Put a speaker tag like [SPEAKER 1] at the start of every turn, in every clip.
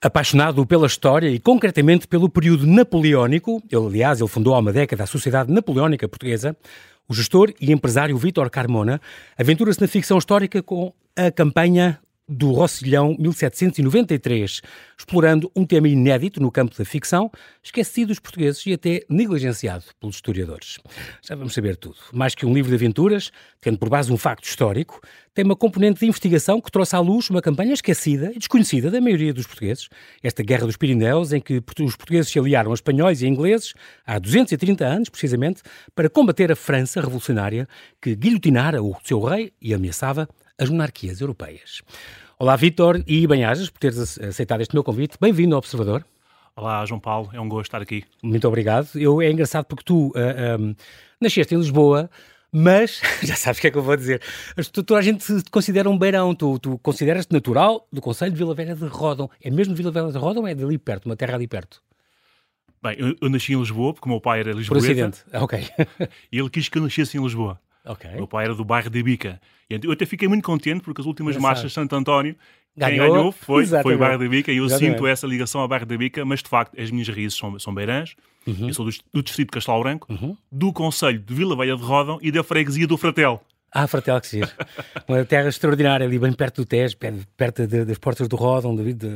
[SPEAKER 1] Apaixonado pela história e concretamente pelo período napoleónico, ele, aliás, ele fundou há uma década a Sociedade Napoleónica Portuguesa, o gestor e empresário Vítor Carmona aventura-se na ficção histórica com a campanha do Rossilhão 1793, explorando um tema inédito no campo da ficção, esquecido dos portugueses e até negligenciado pelos historiadores. Já vamos saber tudo. Mais que um livro de aventuras, tendo por base um facto histórico, tem uma componente de investigação que trouxe à luz uma campanha esquecida e desconhecida da maioria dos portugueses. Esta Guerra dos Pirineus, em que os portugueses se aliaram a espanhóis e a ingleses, há 230 anos, precisamente, para combater a França revolucionária, que guilhotinara o seu rei e ameaçava as monarquias europeias. Olá, Vítor, e bem-ajas por teres aceitado este meu convite. Bem-vindo ao Observador.
[SPEAKER 2] Olá, João Paulo, é um gosto estar aqui.
[SPEAKER 1] Muito obrigado. Eu, é engraçado porque tu uh, ah, um, nasceste em Lisboa, mas já sabes o que é que eu vou dizer. Toda a gente te considera um beirão. Tu, tu consideras-te natural do Conselho de Vila Velha de Rodão. É mesmo Vila Velha de Rodão ou é dali perto, uma terra ali perto?
[SPEAKER 2] Bem, eu, eu nasci em Lisboa, porque o meu pai era lisboeta.
[SPEAKER 1] Por acidente, ok.
[SPEAKER 2] e ele quis que eu nascesse em Lisboa.
[SPEAKER 1] Okay.
[SPEAKER 2] Meu pai era do bairro de Bica. E eu até fiquei muito contente porque as últimas marchas de Santo António ganhou, quem ganhou foi, foi o bairro de Bica e eu Exatamente. sinto essa ligação ao bairro de Bica, mas de facto as minhas raízes são, são beirãs. Uhum. Eu sou do, do distrito de Castelo Branco, uhum. do Conselho de Vila Velha de Rodão e da freguesia do Fratel.
[SPEAKER 1] Ah, Fratel, que. Uma terra extraordinária, ali bem perto do Tejo, perto de, das portas do Ródão, de, de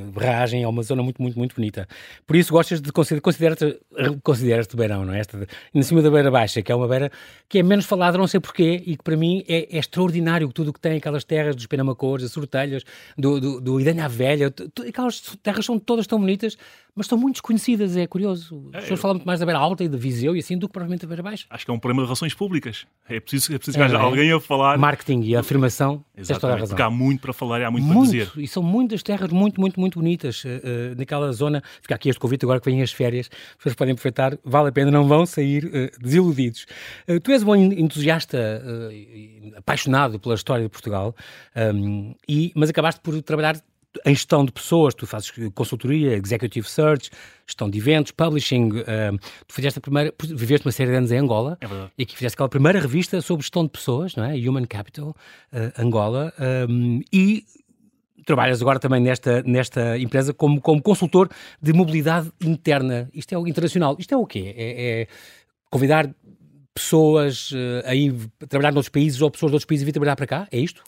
[SPEAKER 1] é uma zona muito, muito, muito bonita. Por isso gostas de considerar, consideras-te consideras Beirão, não é? Esta, em cima da Beira Baixa, que é uma beira que é menos falada, não sei porquê, e que para mim é, é extraordinário tudo o que tem, aquelas terras dos Penamacores, das Sortelhas, do, do, do Idanha Velha, aquelas terras são todas tão bonitas, mas estão muito desconhecidas, é curioso. As é, pessoas eu... falam muito mais da Beira Alta e da Viseu e assim do que provavelmente da Beira Baixa.
[SPEAKER 2] Acho que é um problema de relações públicas. É preciso, é preciso é, que haja é? alguém a falar.
[SPEAKER 1] Marketing e afirmação,
[SPEAKER 2] Exatamente, toda a razão. porque há muito para falar e há muito,
[SPEAKER 1] muito,
[SPEAKER 2] para dizer.
[SPEAKER 1] E são muitas terras muito, muito, muito bonitas uh, uh, naquela zona. Fica aqui este convite agora que vêm as férias, as pessoas podem aproveitar, vale a pena, não vão sair uh, desiludidos. tu és um entusiasta, apaixonado pela história de Portugal, um, e, mas acabaste por trabalhar em gestão de pessoas, tu fazes consultoria, executive search, gestão de eventos, publishing. Uh, tu fizeste a primeira, viveste uma série de anos em Angola
[SPEAKER 2] é
[SPEAKER 1] e aqui fizeste aquela primeira revista sobre gestão de pessoas, não é? Human Capital uh, Angola. Um, e trabalhas agora também nesta, nesta empresa como, como consultor de mobilidade interna. Isto é o internacional. Isto é o quê? É, é convidar pessoas uh, a ir trabalhar noutros países ou pessoas de outros países a vir trabalhar para cá? É isto?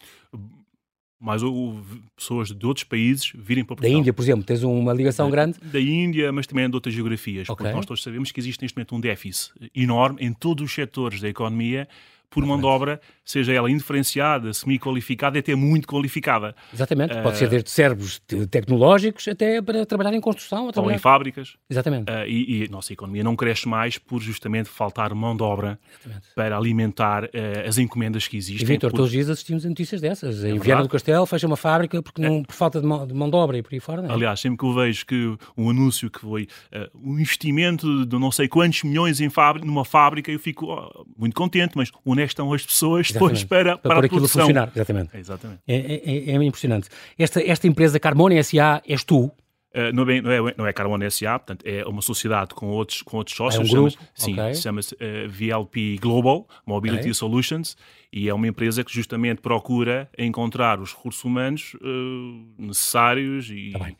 [SPEAKER 2] Mais ou, pessoas de outros países virem para Portugal.
[SPEAKER 1] Da Índia, por exemplo, tens uma ligação
[SPEAKER 2] da,
[SPEAKER 1] grande?
[SPEAKER 2] Da Índia, mas também de outras geografias, okay. porque nós todos sabemos que existe neste momento um déficit enorme em todos os setores da economia por mão de obra, seja ela indiferenciada, semi-qualificada, até muito qualificada.
[SPEAKER 1] Exatamente, uh, pode ser desde cérebros tecnológicos até para trabalhar em construção.
[SPEAKER 2] Ou em fábricas.
[SPEAKER 1] Exatamente.
[SPEAKER 2] Uh, e, e, a nossa economia não cresce mais por justamente faltar mão de obra Exatamente. para alimentar uh, as encomendas que existem.
[SPEAKER 1] E, Vitor, por... todos os dias assistimos a notícias dessas. É em Viana do Castelo fecha uma fábrica porque não, por falta de mão, de mão, de obra e por aí fora. É?
[SPEAKER 2] Aliás, sempre que eu vejo que um anúncio que foi um investimento de não sei quantos milhões em fábrica, numa fábrica, eu fico oh, muito contente, mas onde é estão as pessoas depois para, para, para a produção.
[SPEAKER 1] funcionar. Exatamente.
[SPEAKER 2] É, exatamente.
[SPEAKER 1] É, é, é, impressionante. Esta, esta empresa Carmona SA és tu?
[SPEAKER 2] Uh, não, é, não, é, não é Carmona SA, portanto, é uma sociedade com outros, com outros sócios.
[SPEAKER 1] É um grupo?
[SPEAKER 2] Sim, okay. chama-se uh, VLP Global Mobility okay. Solutions e é uma empresa que justamente procura encontrar os recursos humanos uh, necessários e, tá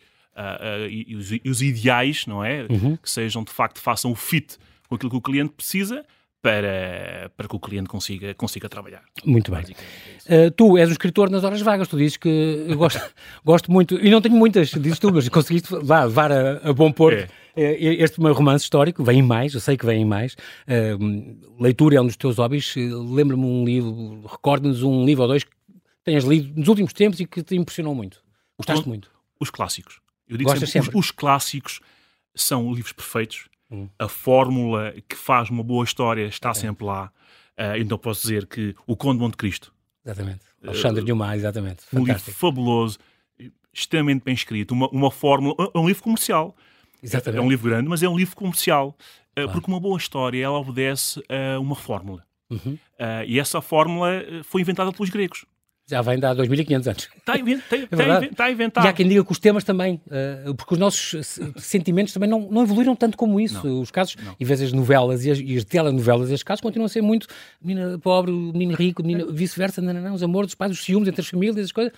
[SPEAKER 2] e, e, os, e, os, ideais, não é? Uhum. Que sejam, de facto, façam o fit com aquilo que o cliente precisa para, para que o cliente consiga, consiga trabalhar.
[SPEAKER 1] Muito bem. Uh, tu és um escritor nas horas vagas, tu dizes que gosto, gosto muito, e não tenho muitas, dizes tu, mas conseguiste levar a, a bom porto. É. Eh, este meu romance histórico, vem mais, eu sei que vem mais. Uh, leitura é um dos teus hobbies. Lembra-me um livro, recorda-nos um livro ou dois que tenhas lido nos últimos tempos e que te impressionou muito. Gostaste muito.
[SPEAKER 2] Os clássicos. Eu digo sempre, sempre. Os, os clássicos são livros perfeitos Hum. A fórmula que faz uma boa história está sempre lá. Uh, então posso dizer que o Conde de Monte Cristo.
[SPEAKER 1] Exatamente. Eh, Alexandre uh, Dumas, exatamente.
[SPEAKER 2] Um Fantástico. livro fabuloso, extremamente bem escrito, uma, uma fórmula, é um livro comercial.
[SPEAKER 1] Exatamente.
[SPEAKER 2] É, é um livro grande, mas é um livro comercial. Uh, claro. Porque uma boa história, ela obedece a uma fórmula. Uhum. Uh, e essa fórmula foi inventada pelos gregos.
[SPEAKER 1] Já vem de há 2.500 anos.
[SPEAKER 2] Está, é está inventado.
[SPEAKER 1] E há quem diga que os temas também, uh, porque os nossos sentimentos também não, não evoluíram tanto como isso. Não, os casos, não. em vez das novelas e as, e as telenovelas, estes casos continuam a ser muito menina pobre, menino rico, vice-versa, não, não, os amores dos pais, os ciúmes entre as famílias, as coisas.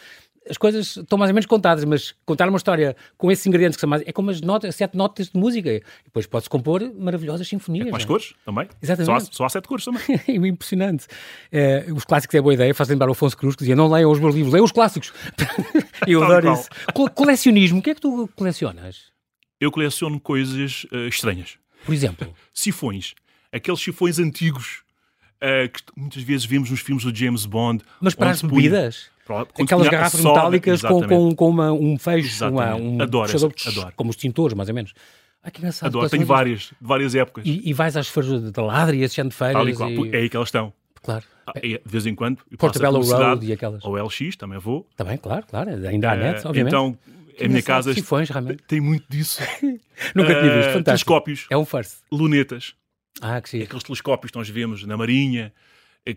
[SPEAKER 1] as coisas estão mais ou menos contadas, mas contar uma história com esses ingredientes que são mais. É como as notas, sete notas de música. E depois pode-se compor maravilhosas sinfonias. É
[SPEAKER 2] com as é? cores também.
[SPEAKER 1] Exatamente.
[SPEAKER 2] Só há, só há sete cores também.
[SPEAKER 1] é impressionante. É, os clássicos é boa ideia, faz lembrar o Afonso Cruz que dizia: não leiam os meus livros, leiam os clássicos. eu adoro isso. colecionismo, o que é que tu colecionas?
[SPEAKER 2] Eu coleciono coisas uh, estranhas.
[SPEAKER 1] Por exemplo?
[SPEAKER 2] Sifões. Aqueles sifões antigos uh, que muitas vezes vemos nos filmes do James Bond.
[SPEAKER 1] Mas para as bebidas? Aquelas garrafas soda, metálicas com, com, com uma, um fecho, uma, um
[SPEAKER 2] adoro,
[SPEAKER 1] puxador,
[SPEAKER 2] adoro.
[SPEAKER 1] como os tintores, mais ou menos. Ah, que engraçado.
[SPEAKER 2] Adoro, tenho várias, de várias épocas.
[SPEAKER 1] E, e vais às feiras de ladra e esse de feiras.
[SPEAKER 2] E... É aí que elas estão.
[SPEAKER 1] Claro.
[SPEAKER 2] Ah, de vez em quando.
[SPEAKER 1] Portobello Road e aquelas.
[SPEAKER 2] Ou LX, também vou.
[SPEAKER 1] Também, claro, claro. Ainda há net, obviamente.
[SPEAKER 2] Então, a minha casa
[SPEAKER 1] realmente.
[SPEAKER 2] tem muito disso.
[SPEAKER 1] Nunca tinha visto, fantástico.
[SPEAKER 2] Telescópios.
[SPEAKER 1] É um first.
[SPEAKER 2] Lunetas.
[SPEAKER 1] Ah, que sim.
[SPEAKER 2] Aqueles telescópios que nós vemos na Marinha,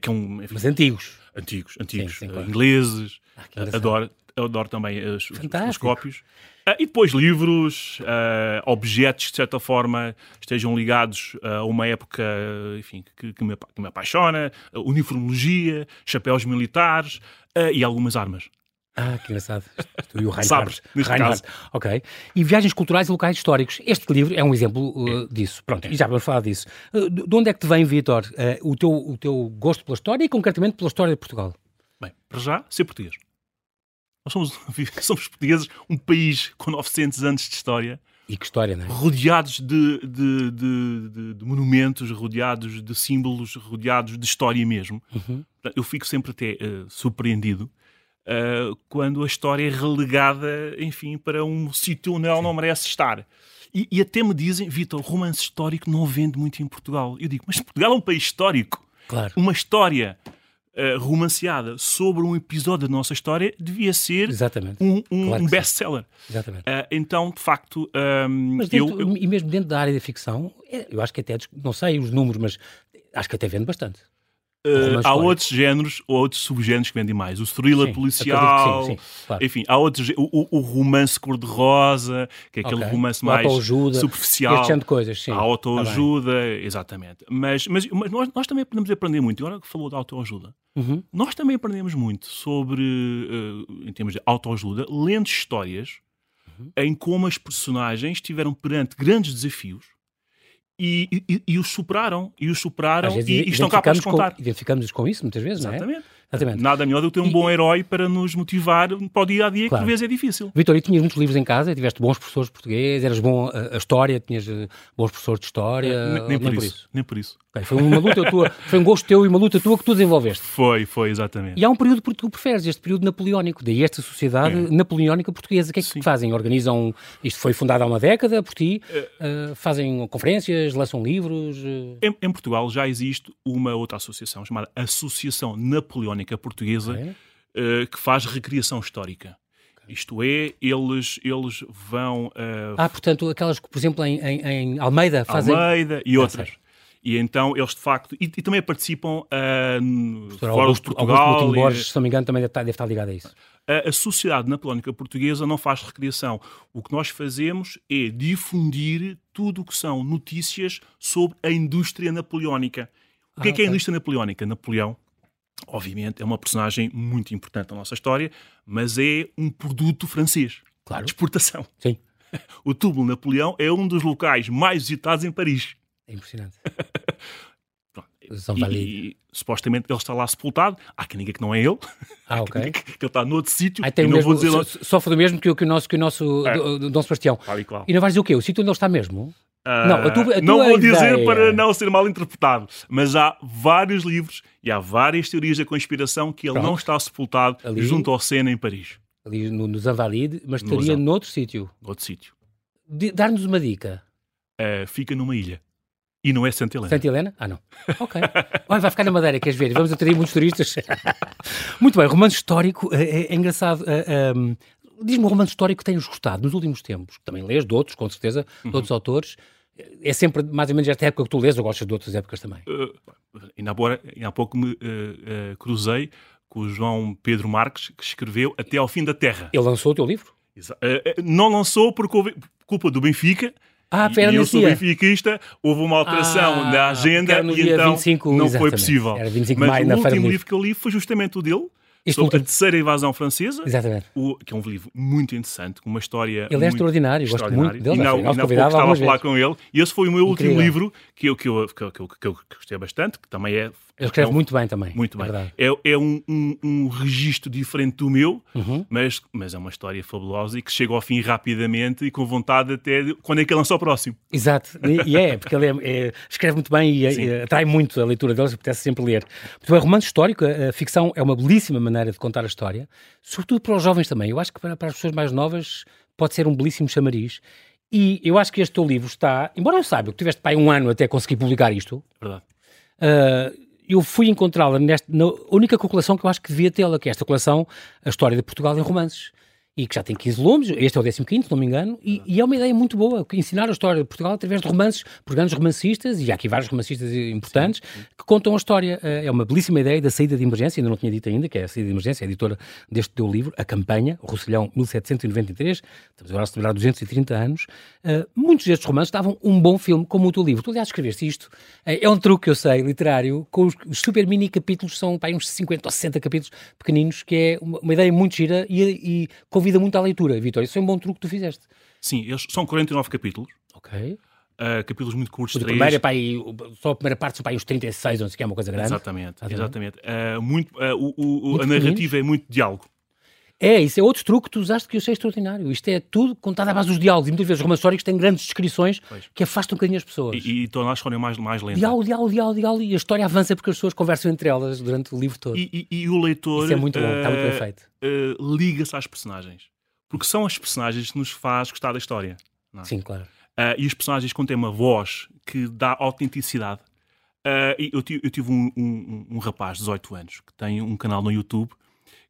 [SPEAKER 2] que é um,
[SPEAKER 1] Mas antigos.
[SPEAKER 2] Antigos, antigos. Ingleses. Ah, adoro, adoro também os, os telescópios. Uh, e depois livros, uh, objetos que de certa forma estejam ligados a uma época enfim, que, que, me, que me apaixona, uniformologia, chapéus militares e algumas armas.
[SPEAKER 1] Ah, que engraçado. Tu e o
[SPEAKER 2] Reinhard. Sabes, neste
[SPEAKER 1] Reinhard.
[SPEAKER 2] caso.
[SPEAKER 1] Ok. E viagens culturais e locais históricos. Este livro é um exemplo uh, disso. Pronto, e já vamos falar disso. Uh, de onde é que te vem, Vitor, uh, o, teu, o teu gosto pela história e concretamente pela história de Portugal?
[SPEAKER 2] Bem, para já, ser português. Nós somos, somos portugueses, um país com 900 anos de história.
[SPEAKER 1] E que história, não é?
[SPEAKER 2] Rodeados de, de, de, de monumentos, rodeados de símbolos, rodeados de história mesmo. Uhum. Eu fico sempre até surpreendido uh, quando a história é relegada, enfim, para um sítio onde ela não merece estar. E, e até me dizem, Vitor, romance histórico não vende muito em Portugal. Eu digo, mas Portugal é um país histórico.
[SPEAKER 1] Claro.
[SPEAKER 2] Uma história uh, romanceada sobre um episódio da nossa história devia ser
[SPEAKER 1] Exatamente.
[SPEAKER 2] um, um, claro um best-seller. Uh, então, de facto, um,
[SPEAKER 1] mas dentro, eu, eu... E mesmo dentro da área da ficção, é, eu acho que até, não sei os números, mas acho que até vende bastante.
[SPEAKER 2] Uh, há outros géneros ou outros subgéneros que vendem mais. O thriller sim, policial, sim, sim, claro. enfim, há outros. O, o romance cor-de-rosa, que é aquele okay. romance mais superficial.
[SPEAKER 1] Este de coisas, sim. A
[SPEAKER 2] autoajuda, tá exatamente. Mas, mas, mas nós, nós, também podemos aprender muito. Agora que falou de autoajuda, uhum. nós também aprendemos muito sobre, uh, em termos de autoajuda, lendo histórias uhum. em como as personagens estiveram perante grandes desafios e, e, e, os superaram, e os superaram e, e estão cá para nos contar.
[SPEAKER 1] Identificamos-nos com isso muitas vezes,
[SPEAKER 2] Exatamente.
[SPEAKER 1] não é? Exatamente.
[SPEAKER 2] Nada melhor do que ter um bom herói para nos motivar para o dia a dia, claro. que por vezes é difícil.
[SPEAKER 1] Vitor, e tinhas muitos livros em casa, tiveste bons professores de português, eras bom a, a história, tinhas uh, bons professores de história.
[SPEAKER 2] nem, nem, nem, por, isso, isso, Nem por isso.
[SPEAKER 1] Okay, foi uma luta tua, foi um gosto teu e uma luta tua que tu desenvolveste.
[SPEAKER 2] Foi, foi, exatamente.
[SPEAKER 1] E há um período que tu preferes, este período napoleónico, daí esta sociedade é. napoleónica portuguesa. O que é que Sim. fazem? Organizam, isto foi fundado há uma década por ti, uh, fazem conferências, lançam livros? Uh...
[SPEAKER 2] Em, em, Portugal já existe uma outra associação chamada Associação Napoleónica Portuguesa, uh, que faz recriação histórica. Isto é, eles, eles vão. Uh,
[SPEAKER 1] ah, portanto, aquelas que, por exemplo, em, em, em Almeida fazem.
[SPEAKER 2] Almeida e outras. E então eles de facto. E, e também participam uh, fora de Portugal.
[SPEAKER 1] Augusto Borges, se não me engano, também deve estar, deve estar ligado a isso.
[SPEAKER 2] A, a Sociedade Napoleónica Portuguesa não faz recriação. O que nós fazemos é difundir tudo o que são notícias sobre a indústria napoleónica. O que ah, é que é a indústria napoleónica? Napoleão obviamente, é uma personagem muito importante na nossa história, mas é um produto francês.
[SPEAKER 1] Claro.
[SPEAKER 2] De exportação.
[SPEAKER 1] Sim.
[SPEAKER 2] O túmulo Napoleão é um dos locais mais visitados em Paris.
[SPEAKER 1] É impressionante.
[SPEAKER 2] e, e, supostamente ele está lá sepultado. Há quem diga que não é ele.
[SPEAKER 1] Ah, ok.
[SPEAKER 2] que, ele está noutro sítio.
[SPEAKER 1] Ah, tem o mesmo, dizer... so, sofre do mesmo que, que o nosso, que o nosso é. Dom Sebastião.
[SPEAKER 2] e, claro.
[SPEAKER 1] e não vais dizer o quê? O sítio onde ele está mesmo?
[SPEAKER 2] Uh, não, a tua, a não vou dizer para não ser mal interpretado, mas há vários livros e há várias teorias da conspiração que ele Pronto. não está sepultado ali, junto ao Sena em Paris.
[SPEAKER 1] Ali no, nos Invalides, mas no estaria noutro sítio.
[SPEAKER 2] Noutro sítio.
[SPEAKER 1] Dar-nos uma dica.
[SPEAKER 2] Uh, fica numa ilha. E não é Santa Helena.
[SPEAKER 1] Santa Helena? Ah, não. Ok. Olha, vai ficar na Madeira, queres ver? Vamos atrair muitos turistas. Muito bem, romance histórico. É, é, é engraçado. É, um, Diz-me um romance histórico que tenhas gostado nos últimos tempos. Também lês de outros, com certeza, de uhum. outros autores. É sempre mais ou menos esta época que tu lês ou gostas de outras épocas também? Uh,
[SPEAKER 2] ainda, agora, ainda há pouco me uh, uh, cruzei com o João Pedro Marques, que escreveu Até ao Fim da Terra.
[SPEAKER 1] Ele lançou o teu livro?
[SPEAKER 2] Não lançou por culpa do Benfica.
[SPEAKER 1] Ah, e
[SPEAKER 2] eu sou benfiquista, houve uma alteração ah, na agenda e então 25, não foi possível.
[SPEAKER 1] Era 25
[SPEAKER 2] Mas
[SPEAKER 1] maio,
[SPEAKER 2] o último livro que eu li foi justamente o dele, Este sobre último... a terceira invasão francesa,
[SPEAKER 1] Exatamente.
[SPEAKER 2] O, que é um livro muito interessante, com uma história.
[SPEAKER 1] Ele é extraordinário, gosto muito dele.
[SPEAKER 2] E não, não, não estava a falar com ele, e esse foi o meu Incrível. último livro que eu, que, eu, que, eu, que, eu, que eu gostei bastante, que também é
[SPEAKER 1] ele escreve é um, muito bem também.
[SPEAKER 2] Muito é bem. É, é um, um, um, registro diferente do meu, uhum. mas, mas é uma história fabulosa e que chega ao fim rapidamente e com vontade até de, quando é que ele lança o próximo.
[SPEAKER 1] Exato, e, é, porque ele é, é, escreve muito bem e, e atrai muito a leitura deles, apetece sempre ler. Muito bem, romance histórico, a, a, ficção é uma belíssima maneira de contar a história, sobretudo para os jovens também. Eu acho que para, para as pessoas mais novas pode ser um belíssimo chamariz. E eu acho que este teu livro está, embora eu saiba que tiveste pai um ano até conseguir publicar isto.
[SPEAKER 2] Verdade.
[SPEAKER 1] Uh, eu fui encontrá-la na única coleção que eu acho que devia tê-la, que é esta coleção, A História de Portugal em Romances e que já tem 15 volumes, este é o 15, se não me engano, e, e, é uma ideia muito boa, ensinar a história de Portugal através de romances, por grandes romancistas, e há aqui vários romancistas importantes, sim, sim. que contam a história. Eh, é uma belíssima ideia da saída de emergência, ainda não tinha dito ainda, que é a saída de emergência, a editora deste teu livro, A Campanha, Rosselhão 1793, estamos agora a celebrar 230 anos. Uh, muitos destes romances davam um bom filme, como o teu livro. Tu, aliás, escreveste isto, é, é um truque, eu sei, literário, com os, os super mini capítulos, são pá, uns 50 ou 60 capítulos pequeninos, que é uma, uma ideia muito gira e, e convida muito à leitura, Vitor. Isso é um bom truque que tu fizeste.
[SPEAKER 2] Sim, eles são 49 capítulos.
[SPEAKER 1] Ok.
[SPEAKER 2] Uh, capítulos muito curtos.
[SPEAKER 1] O primeiro é aí, só a primeira parte são para aí uns 36, não sei que é uma coisa grande.
[SPEAKER 2] Exatamente, exatamente. Uh, muito, uh, o, o, muito a narrativa é muito diálogo.
[SPEAKER 1] É, isso é outro truque que tu usaste que eu achei extraordinário. Isto é tudo contado à base dos diálogos. E muitas vezes romances históricos têm grandes descrições pois. que afastam um bocadinho as pessoas.
[SPEAKER 2] E, e tornam a história mais, mais lenta.
[SPEAKER 1] Diálogo, diálogo, diálogo, diálogo. E a história avança porque as pessoas conversam entre elas durante o livro todo.
[SPEAKER 2] E, e, e o leitor.
[SPEAKER 1] Isso é muito bom, uh, está muito bem feito.
[SPEAKER 2] Uh, Liga-se às personagens. Porque são as personagens que nos faz gostar da história.
[SPEAKER 1] É? Sim, claro.
[SPEAKER 2] Uh, e os personagens contêm uma voz que dá autenticidade. eu, eu tive um, um, um rapaz de 18 anos que tem um canal no YouTube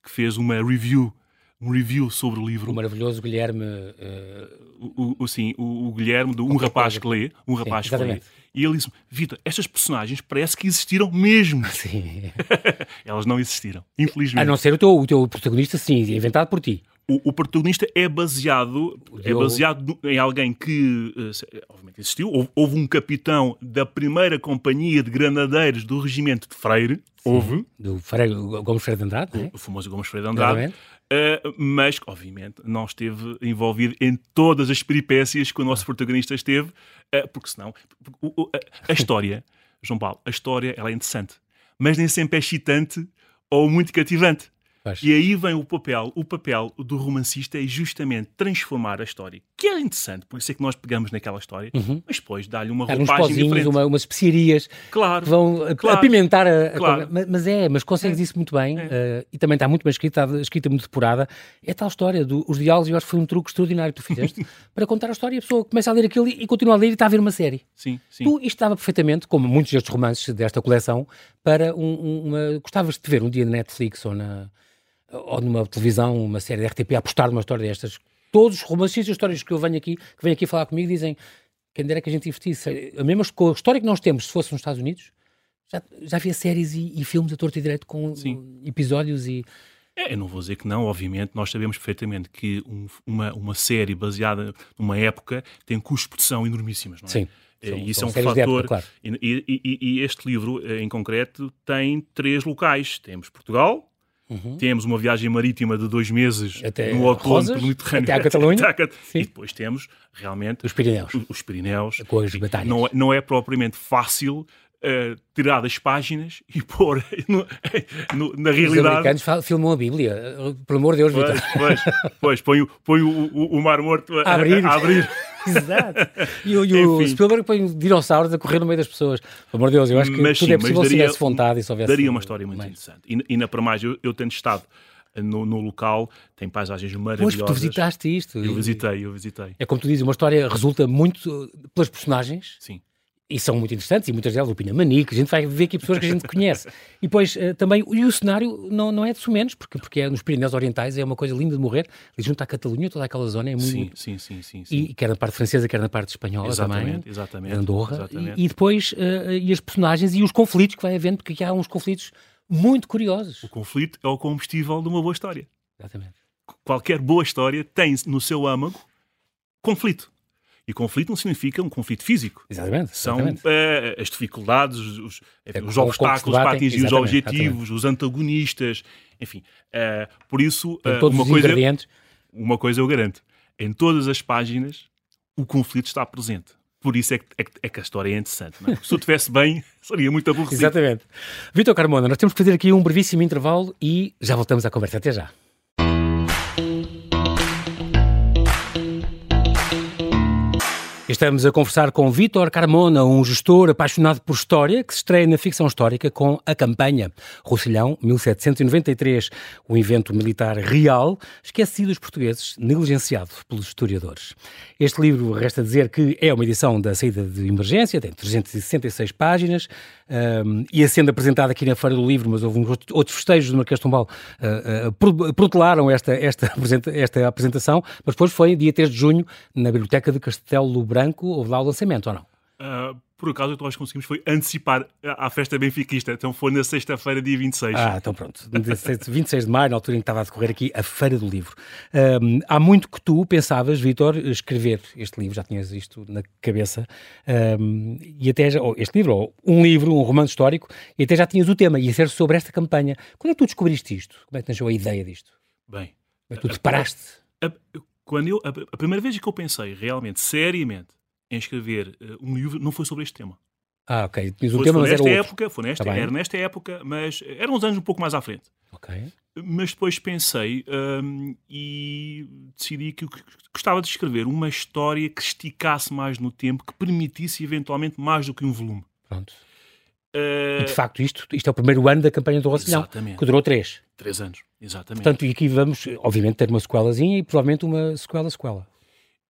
[SPEAKER 2] que fez uma review um review sobre o livro.
[SPEAKER 1] O maravilhoso Guilherme. Uh...
[SPEAKER 2] O, o, sim, o, o Guilherme, do Um Rapaz que Lê. Um Rapaz que Lê. E ele disse: Vitor, estas personagens parece que existiram mesmo.
[SPEAKER 1] Sim.
[SPEAKER 2] Elas não existiram, infelizmente.
[SPEAKER 1] A não ser o teu, o teu protagonista, sim, inventado por ti.
[SPEAKER 2] O, o, protagonista é baseado, é baseado em alguém que, uh, obviamente, existiu. Houve, houve, um capitão da primeira companhia de granadeiros do regimento de Freire. Sim, houve.
[SPEAKER 1] Do Freire, Gomes Freire de Andrade,
[SPEAKER 2] o, é? o famoso Gomes Freire de Andrade. Uh, mas, obviamente, não esteve envolvido em todas as peripécias que o nosso protagonista esteve, uh, porque senão. Porque, a história, João Paulo, a história ela é interessante, mas nem sempre é excitante ou muito cativante. E aí vem o papel, o papel do romancista é justamente transformar a história, que é interessante, por isso é que nós pegamos naquela história, uhum. mas depois dá-lhe uma
[SPEAKER 1] roupagem uns pozinhos, diferente. Uma, umas especiarias
[SPEAKER 2] claro,
[SPEAKER 1] que vão claro, apimentar a, claro. a, mas é, mas consegues é. isso muito bem é. uh, e também está muito bem escrita, escrita muito depurada. É tal história dos diálogos, eu acho que foi um truque extraordinário que tu fizeste para contar a história e a pessoa começa a ler aquilo e, e continua a ler e está a ver uma série.
[SPEAKER 2] Sim, sim.
[SPEAKER 1] Tu, isto estava perfeitamente, como muitos destes romances desta coleção, para um, um, uma. Gostavas de ver um dia na Netflix ou na ou numa televisão, uma série de RTP, a apostar numa história destas. Todos os romancistas histórias que eu venho aqui, que vêm aqui falar comigo, dizem quem dera que a gente investisse. A mesma história que nós temos, se fosse nos Estados Unidos, já, já havia séries e, e filmes a torto e direito com Sim. episódios e.
[SPEAKER 2] É, eu não vou dizer que não, obviamente, nós sabemos perfeitamente que um, uma, uma série baseada numa época tem custos de produção enormíssimos, não é?
[SPEAKER 1] Sim.
[SPEAKER 2] São, e isso é um fator. Época, claro. e, e, e, este livro, eh, em concreto, tem três locais. Temos Portugal, Uhum. Temos uma viagem marítima de dois meses
[SPEAKER 1] até
[SPEAKER 2] no outono pelo Mediterrâneo.
[SPEAKER 1] Até à Catalunha.
[SPEAKER 2] e depois temos, realmente...
[SPEAKER 1] Os Pirineus.
[SPEAKER 2] Os, os Pirineus.
[SPEAKER 1] Com as batalhas.
[SPEAKER 2] Não, é, não é propriamente fácil uh, tirar das páginas e pôr no, no, na realidade.
[SPEAKER 1] Os americanos filmam a Bíblia, pelo amor de Deus,
[SPEAKER 2] Vitor. Pois, pois, põe, põe o, o, o, Mar Morto a,
[SPEAKER 1] a abrir.
[SPEAKER 2] A, abrir.
[SPEAKER 1] Exato. E, e o Spielberg põe dinossauros a correr no meio das pessoas. Pelo amor de Deus, eu acho que mas, tudo sim, é possível se tivesse vontade e se houvesse.
[SPEAKER 2] Daria uma história muito interessante. E, e na para mais, eu, eu tendo estado no, no, local, tem paisagens maravilhosas.
[SPEAKER 1] Pois, tu visitaste isto.
[SPEAKER 2] Eu visitei, eu visitei.
[SPEAKER 1] É como tu dizes, uma história resulta muito pelas personagens.
[SPEAKER 2] Sim
[SPEAKER 1] e são muito interessantes, e muitas delas o Pinamanique, a gente vai ver aqui pessoas que a gente conhece. E depois uh, também, e o cenário não, não é de menos, porque, porque é nos Pirineus Orientais, é uma coisa linda de morrer, ali junto à Catalunha, toda aquela zona é muito...
[SPEAKER 2] Sim, sim, sim. sim, sim.
[SPEAKER 1] E quer na parte francesa, quer na parte espanhola
[SPEAKER 2] exatamente,
[SPEAKER 1] também.
[SPEAKER 2] Exatamente,
[SPEAKER 1] Andorra.
[SPEAKER 2] exatamente.
[SPEAKER 1] E, e depois, uh, e as personagens e os conflitos que vai havendo, porque aqui há uns conflitos muito curiosos.
[SPEAKER 2] O conflito é o combustível de uma boa história.
[SPEAKER 1] Exatamente.
[SPEAKER 2] Qualquer boa história tem no seu âmago conflito. E conflito não significa um conflito físico.
[SPEAKER 1] Exatamente.
[SPEAKER 2] São
[SPEAKER 1] exatamente.
[SPEAKER 2] Uh, as dificuldades, os,
[SPEAKER 1] É,
[SPEAKER 2] os obstáculos para atingir os
[SPEAKER 1] exatamente,
[SPEAKER 2] objetivos, os antagonistas, enfim. Uh, por isso, uh, uma, coisa, uma coisa eu garanto: em todas as páginas, o conflito está presente. Por isso é que, é é que a história é interessante. É? Se eu tivesse bem, seria muito aborrecido.
[SPEAKER 1] Exatamente. Vitor Carmona, nós temos que fazer aqui um brevíssimo intervalo e já voltamos à conversa. Até já. Estamos a conversar com Vítor Carmona, um gestor apaixonado por história, que se estreia na ficção histórica com A Campanha, Roussillão, 1793, o evento militar real, esquecido dos portugueses, negligenciado pelos historiadores. Este livro, resta dizer que é uma edição da saída de emergência, tem 366 páginas, um, ia sendo apresentado aqui na Feira do Livro, mas houve outros- festejos do Marquês de uh, uh, pro- protelaram esta, esta, esta apresentação, mas depois foi dia 3 de junho na Biblioteca de Castelo Branco, houve lá o lançamento, ou não?
[SPEAKER 2] Uh, por acaso, o que nós conseguimos foi antecipar a a festa benfiquista. Então foi na sexta-feira, dia 26.
[SPEAKER 1] Ah, então pronto. 16 26 de maio, na altura em que estava a decorrer aqui a Feira do Livro. Um, há muito que tu pensavas, Vítor, escrever este livro, já tinhas isto na cabeça, um, e até já, ou este livro, ou um livro, um romance histórico, e até já tinhas o tema, ia ser sobre esta campanha. Quando é que tu descobriste isto? Como é que nasceu a ideia disto?
[SPEAKER 2] Bem,
[SPEAKER 1] Como é que tu deparaste?
[SPEAKER 2] a, quando eu, a, a primeira vez que eu pensei realmente, seriamente, em escrever uh, um livro, não foi sobre este tema.
[SPEAKER 1] Ah, ok. Tinhas um
[SPEAKER 2] Foi,
[SPEAKER 1] tema,
[SPEAKER 2] foi
[SPEAKER 1] mas
[SPEAKER 2] nesta época, foi nesta,
[SPEAKER 1] Tá
[SPEAKER 2] era nesta época, mas eram uns anos um pouco mais à frente.
[SPEAKER 1] Ok.
[SPEAKER 2] Mas depois pensei hum, e decidi que gostava de escrever uma história que esticasse mais no tempo, que permitisse eventualmente mais do que um volume.
[SPEAKER 1] Pronto.
[SPEAKER 2] Uh,
[SPEAKER 1] E de facto, isto, isto é o primeiro ano da campanha do
[SPEAKER 2] Exatamente.
[SPEAKER 1] que durou três.
[SPEAKER 2] Três anos, exatamente.
[SPEAKER 1] Portanto, e aqui vamos, obviamente, ter uma sequelazinha e provavelmente uma sequela-sequela.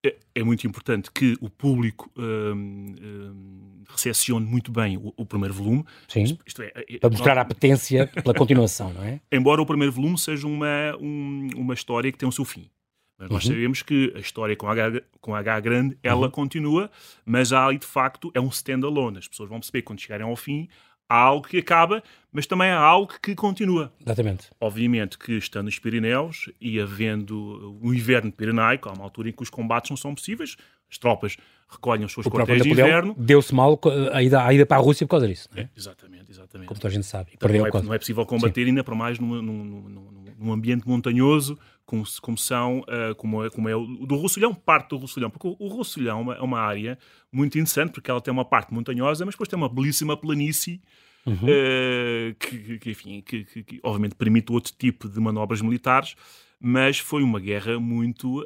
[SPEAKER 2] É, é muito importante que o público hum, hum, recepcione muito bem o, o primeiro volume.
[SPEAKER 1] Sim.
[SPEAKER 2] Isto é, é,
[SPEAKER 1] Para mostrar a apetência pela continuação, não é?
[SPEAKER 2] embora o primeiro volume seja uma, um- uma história que tem o seu fim. Mas nós
[SPEAKER 1] Uhum.
[SPEAKER 2] sabemos que a história com H, com H grande, ela continua, mas há ali de facto é um standalone. As pessoas vão perceber que quando chegarem ao fim, há algo que acaba, mas também há algo que continua.
[SPEAKER 1] Exatamente.
[SPEAKER 2] Obviamente que estando nos Pirineus e havendo o inverno pirenaico, há uma altura em que os combates não são possíveis, as tropas recolhem os seus
[SPEAKER 1] O
[SPEAKER 2] quartéis de inverno.
[SPEAKER 1] deu-se mal a ida, a ida para a Rússia por causa disso, não é?
[SPEAKER 2] É, exatamente, exatamente.
[SPEAKER 1] como toda a gente sabe.
[SPEAKER 2] Então, não, é, não é possível combater ainda para mais num- num- num- num ambiente montanhoso como, como são ah, como, é, como é o do Rosselhão, parte do Rosselhão, porque o, o é uma, é uma área muito interessante porque ela tem uma parte montanhosa, mas depois tem uma belíssima planície
[SPEAKER 1] Uhum.
[SPEAKER 2] ah, que, que, enfim, que, que- que obviamente permite outro tipo de manobras militares, mas foi uma guerra muito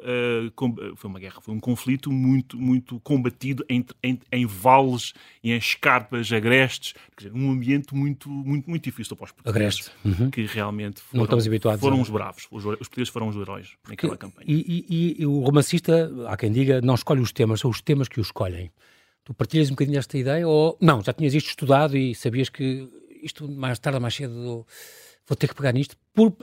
[SPEAKER 2] com- foi uma guerra, foi um conflito muito muito combatido em, em, em vales e em escarpas agrestes, quer dizer, um ambiente muito muito muito difícil para os portugueses.
[SPEAKER 1] Uhum.
[SPEAKER 2] que realmente
[SPEAKER 1] Não
[SPEAKER 2] foram,
[SPEAKER 1] estamos habituados
[SPEAKER 2] foram
[SPEAKER 1] a-
[SPEAKER 2] os bravos, os, os portugueses foram os heróis naquela campanha.
[SPEAKER 1] E, e- e o romancista, há quem diga, não escolhe os temas, são os temas que o escolhem. Tu partilhas um bocadinho esta ideia ou não? Já tinhas isto estudado e sabias que isto mais tarde ou mais cedo vou ter que pegar nisto? Por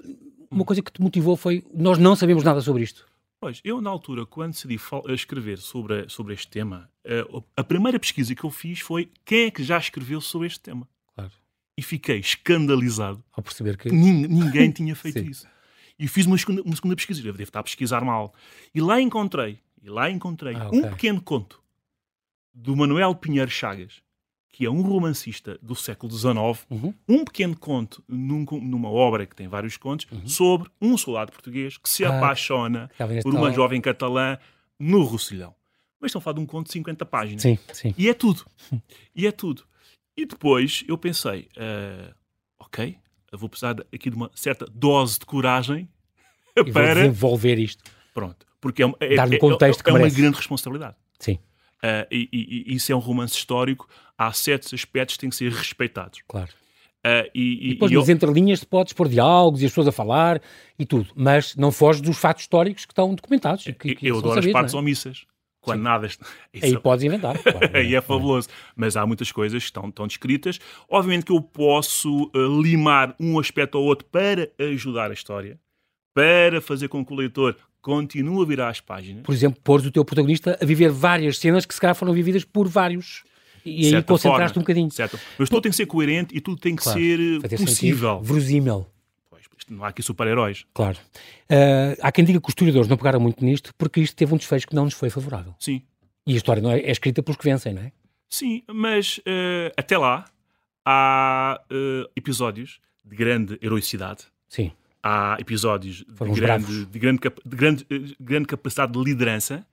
[SPEAKER 1] uma coisa que te motivou foi nós não sabemos nada sobre isto.
[SPEAKER 2] Pois, eu na altura, quando decidi a escrever sobre, sobre este tema, eh, a primeira pesquisa que eu fiz foi quem é que já escreveu sobre este tema.
[SPEAKER 1] Claro.
[SPEAKER 2] E fiquei escandalizado
[SPEAKER 1] Ao perceber que.
[SPEAKER 2] Nin- ninguém tinha feito isso. E fiz uma segunda, uma segunda pesquisa. Eu devo estar a pesquisar mal. E lá encontrei, e lá encontrei
[SPEAKER 1] Ah,
[SPEAKER 2] um
[SPEAKER 1] ok.
[SPEAKER 2] pequeno conto do Manuel Pinheiro Chagas, que é um romancista do século XIX,
[SPEAKER 1] Uhum.
[SPEAKER 2] um pequeno conto num- numa obra que tem vários contos sobre um soldado português que se
[SPEAKER 1] Uhum. Ah,
[SPEAKER 2] apaixona
[SPEAKER 1] neste
[SPEAKER 2] por uma jovem catalã no Rossilhão. Mas estão a falar de um conto de 50 páginas.
[SPEAKER 1] Sim, sim.
[SPEAKER 2] E é tudo. E é tudo. E depois eu pensei, ah, ok, vou precisar aqui de uma certa dose de coragem para.
[SPEAKER 1] desenvolver isto.
[SPEAKER 2] Pronto. Porque é, uma- é, é-
[SPEAKER 1] contexto
[SPEAKER 2] é,
[SPEAKER 1] que
[SPEAKER 2] é uma grande responsabilidade.
[SPEAKER 1] Sim,
[SPEAKER 2] Ah, e, e- e isso é um romance histórico. Há certos aspectos que têm que ser respeitados.
[SPEAKER 1] claro.
[SPEAKER 2] Ah, e,
[SPEAKER 1] E depois
[SPEAKER 2] e eu-
[SPEAKER 1] nas entrelinhas tu podes pôr diálogos e as pessoas a falar e tudo, mas não foges dos fatos históricos que estão documentados. Que, que
[SPEAKER 2] eu adoro as
[SPEAKER 1] sabidos,
[SPEAKER 2] partes
[SPEAKER 1] é?
[SPEAKER 2] omissas. Quando nada. Isso
[SPEAKER 1] Aí podes inventar. claro,
[SPEAKER 2] Aí
[SPEAKER 1] não
[SPEAKER 2] é fabuloso. Mas há muitas coisas que estão, estão descritas. Obviamente que eu posso eh, limar um aspecto ou outro para ajudar a história, para fazer com que o leitor continue a virar as páginas.
[SPEAKER 1] Por exemplo, pôres o teu protagonista a viver várias cenas que se calhar foram vividas por vários. E aí concentraste
[SPEAKER 2] forma,
[SPEAKER 1] um bocadinho.
[SPEAKER 2] Certo. Mas tudo tem que ser coerente e tudo tem que
[SPEAKER 1] Claro,
[SPEAKER 2] ser eh, possível.
[SPEAKER 1] Verosímil.
[SPEAKER 2] Pois, não há aqui super-heróis.
[SPEAKER 1] Claro. Ah, há quem diga que os historiadores não pegaram muito nisto porque isto teve um desfecho que não nos foi favorável.
[SPEAKER 2] Sim.
[SPEAKER 1] E a história não é, é escrita pelos que vencem, não é?
[SPEAKER 2] Sim, mas uh, até lá há uh, episódios de grande heroicidade.
[SPEAKER 1] Sim.
[SPEAKER 2] Há episódios de grande, de, grande, de grande, uh, grande capacidade de liderança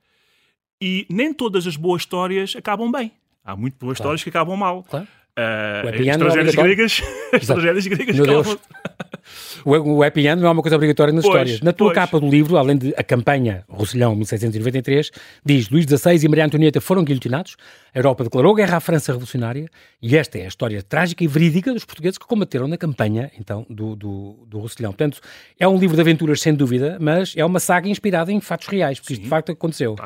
[SPEAKER 2] e nem todas as boas histórias acabam bem. Há muito boas claro. histórias que acabam mal.
[SPEAKER 1] Claro.
[SPEAKER 2] Uh, as tragédias gregas, as tragédias gregas Meu Deus.
[SPEAKER 1] O, o happy end não é uma coisa obrigatória nas pois, histórias. Na tua pois. capa do livro, além de a campanha Rosselhão 1693, diz Luís XVI e Maria Antonieta foram guilhotinados, a Europa declarou guerra à França revolucionária e esta é a história trágica e verídica dos portugueses que combateram na campanha, então, do, do, do. Portanto, é um livro de aventuras, sem dúvida, mas é uma saga inspirada em fatos reais, porque sim. isto de facto aconteceu.